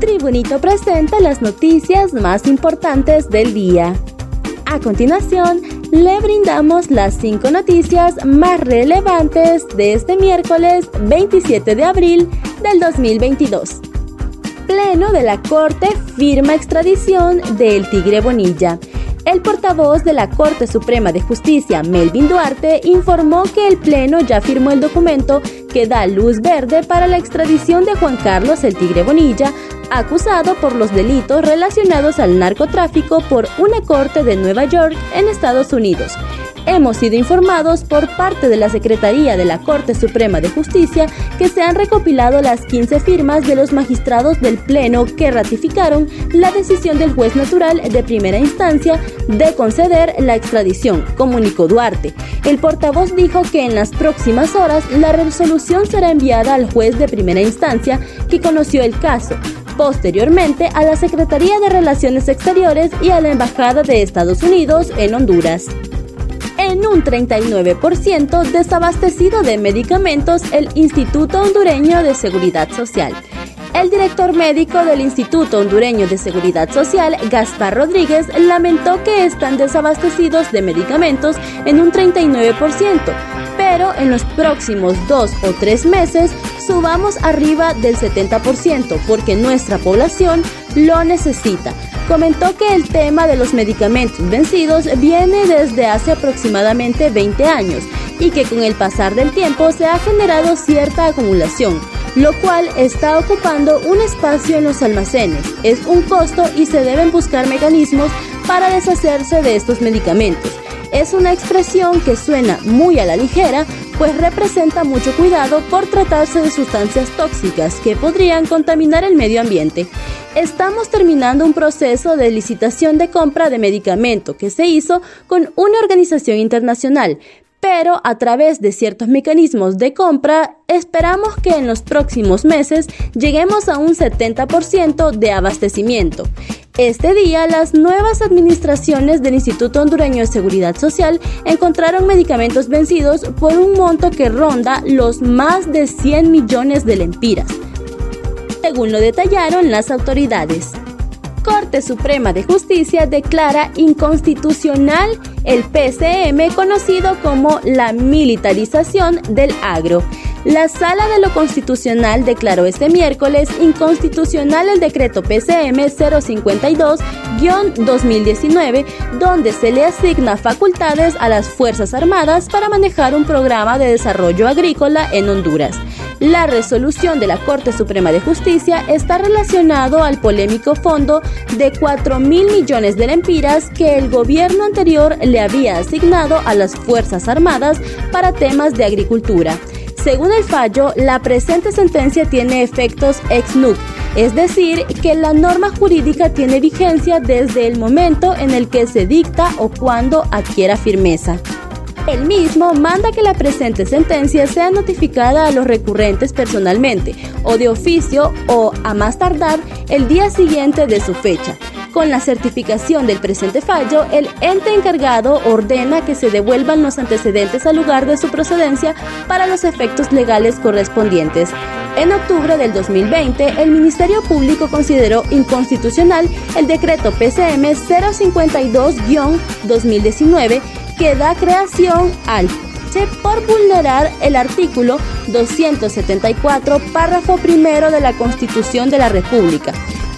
Tribunito presenta las noticias más importantes del día. A continuación, le brindamos las cinco noticias más relevantes de este miércoles 27 de abril del 2022. Pleno de la Corte firma extradición del Tigre Bonilla. El portavoz de la Corte Suprema de Justicia, Melvin Duarte, informó que el Pleno ya firmó el documento que da luz verde para la extradición de Juan Carlos el Tigre Bonilla, acusado por los delitos relacionados al narcotráfico por una corte de Nueva York en Estados Unidos hemos sido informados por parte de la Secretaría de la Corte Suprema de Justicia que se han recopilado las 15 firmas de los magistrados del Pleno que ratificaron la decisión del juez natural de primera instancia de conceder la extradición, comunicó Duarte. El portavoz dijo que en las próximas horas la resolución será enviada al juez de primera instancia que conoció el caso posteriormente a la Secretaría de Relaciones Exteriores y a la Embajada de Estados Unidos en Honduras en un 39% desabastecido de medicamentos el Instituto Hondureño de Seguridad Social. El director médico del Instituto Hondureño de Seguridad Social, Gaspar Rodríguez, lamentó que están desabastecidos de medicamentos en un 39%, pero en los próximos dos o tres meses subamos arriba del 70% porque nuestra población lo necesita comentó que el tema de los medicamentos vencidos viene desde hace aproximadamente 20 años y que con el pasar del tiempo se ha generado cierta acumulación, lo cual está ocupando un espacio en los almacenes. Es un costo y se deben buscar mecanismos para deshacerse de estos medicamentos. Es una expresión que suena muy a la ligera, pues representa mucho cuidado por tratarse de sustancias tóxicas que podrían contaminar el medio ambiente. Estamos terminando un proceso de licitación de compra de medicamento que se hizo con una organización internacional, pero a través de ciertos mecanismos de compra esperamos que en los próximos meses lleguemos a un 70% de abastecimiento. Este día, las nuevas administraciones del Instituto Hondureño de Seguridad Social encontraron medicamentos vencidos por un monto que ronda los más de 100 millones de lempiras, según lo detallaron las autoridades. Corte Suprema de Justicia declara inconstitucional el PCM conocido como la militarización del agro. La Sala de lo Constitucional declaró este miércoles inconstitucional el decreto PCM 052-2019, donde se le asigna facultades a las Fuerzas Armadas para manejar un programa de desarrollo agrícola en Honduras. La resolución de la Corte Suprema de Justicia está relacionado al polémico fondo de 4 mil millones de lempiras que el gobierno anterior le había asignado a las Fuerzas Armadas para temas de agricultura. Según el fallo, la presente sentencia tiene efectos ex nunc, es decir, que la norma jurídica tiene vigencia desde el momento en el que se dicta o cuando adquiera firmeza. El mismo manda que la presente sentencia sea notificada a los recurrentes personalmente o de oficio o a más tardar el día siguiente de su fecha con la certificación del presente fallo, el ente encargado ordena que se devuelvan los antecedentes al lugar de su procedencia para los efectos legales correspondientes. En octubre del 2020, el Ministerio Público consideró inconstitucional el decreto PCM 052-2019 que da creación al por vulnerar el artículo 274, párrafo primero de la Constitución de la República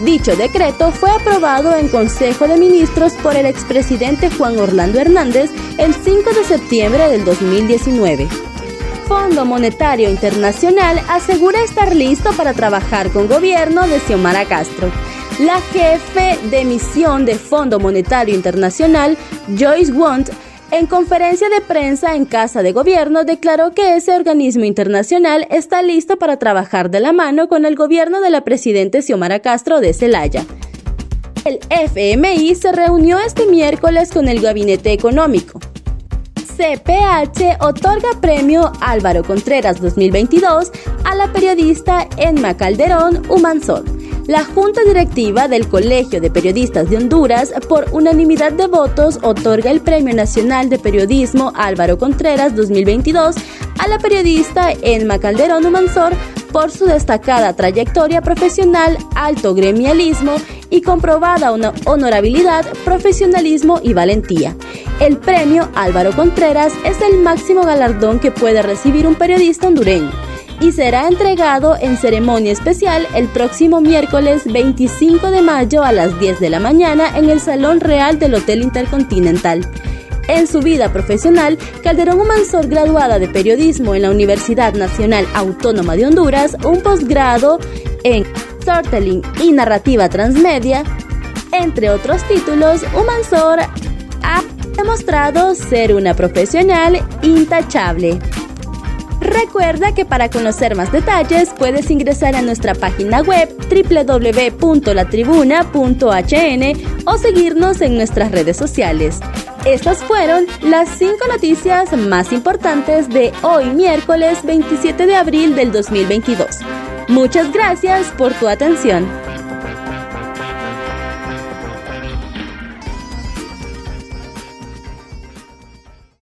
Dicho decreto fue aprobado en Consejo de Ministros por el expresidente Juan Orlando Hernández el 5 de septiembre del 2019. Fondo Monetario Internacional asegura estar listo para trabajar con gobierno de Xiomara Castro. La jefe de misión de Fondo Monetario Internacional, Joyce Wont, en conferencia de prensa en Casa de Gobierno declaró que ese organismo internacional está listo para trabajar de la mano con el gobierno de la presidenta Xiomara Castro de Celaya. El FMI se reunió este miércoles con el Gabinete Económico. CPH otorga premio Álvaro Contreras 2022 a la periodista Enma Calderón Humansol la Junta Directiva del Colegio de Periodistas de Honduras, por unanimidad de votos, otorga el Premio Nacional de Periodismo Álvaro Contreras 2022 a la periodista Enma Calderón Humansor por su destacada trayectoria profesional, alto gremialismo y comprobada honorabilidad, profesionalismo y valentía. El premio Álvaro Contreras es el máximo galardón que puede recibir un periodista hondureño y será entregado en ceremonia especial el próximo miércoles 25 de mayo a las 10 de la mañana en el Salón Real del Hotel Intercontinental. En su vida profesional, Calderón Humansor, graduada de periodismo en la Universidad Nacional Autónoma de Honduras, un posgrado en storytelling y narrativa transmedia, entre otros títulos, Humansor ha demostrado ser una profesional intachable. Recuerda que para conocer más detalles puedes ingresar a nuestra página web www.latribuna.hn o seguirnos en nuestras redes sociales. Estas fueron las 5 noticias más importantes de hoy miércoles 27 de abril del 2022. Muchas gracias por tu atención.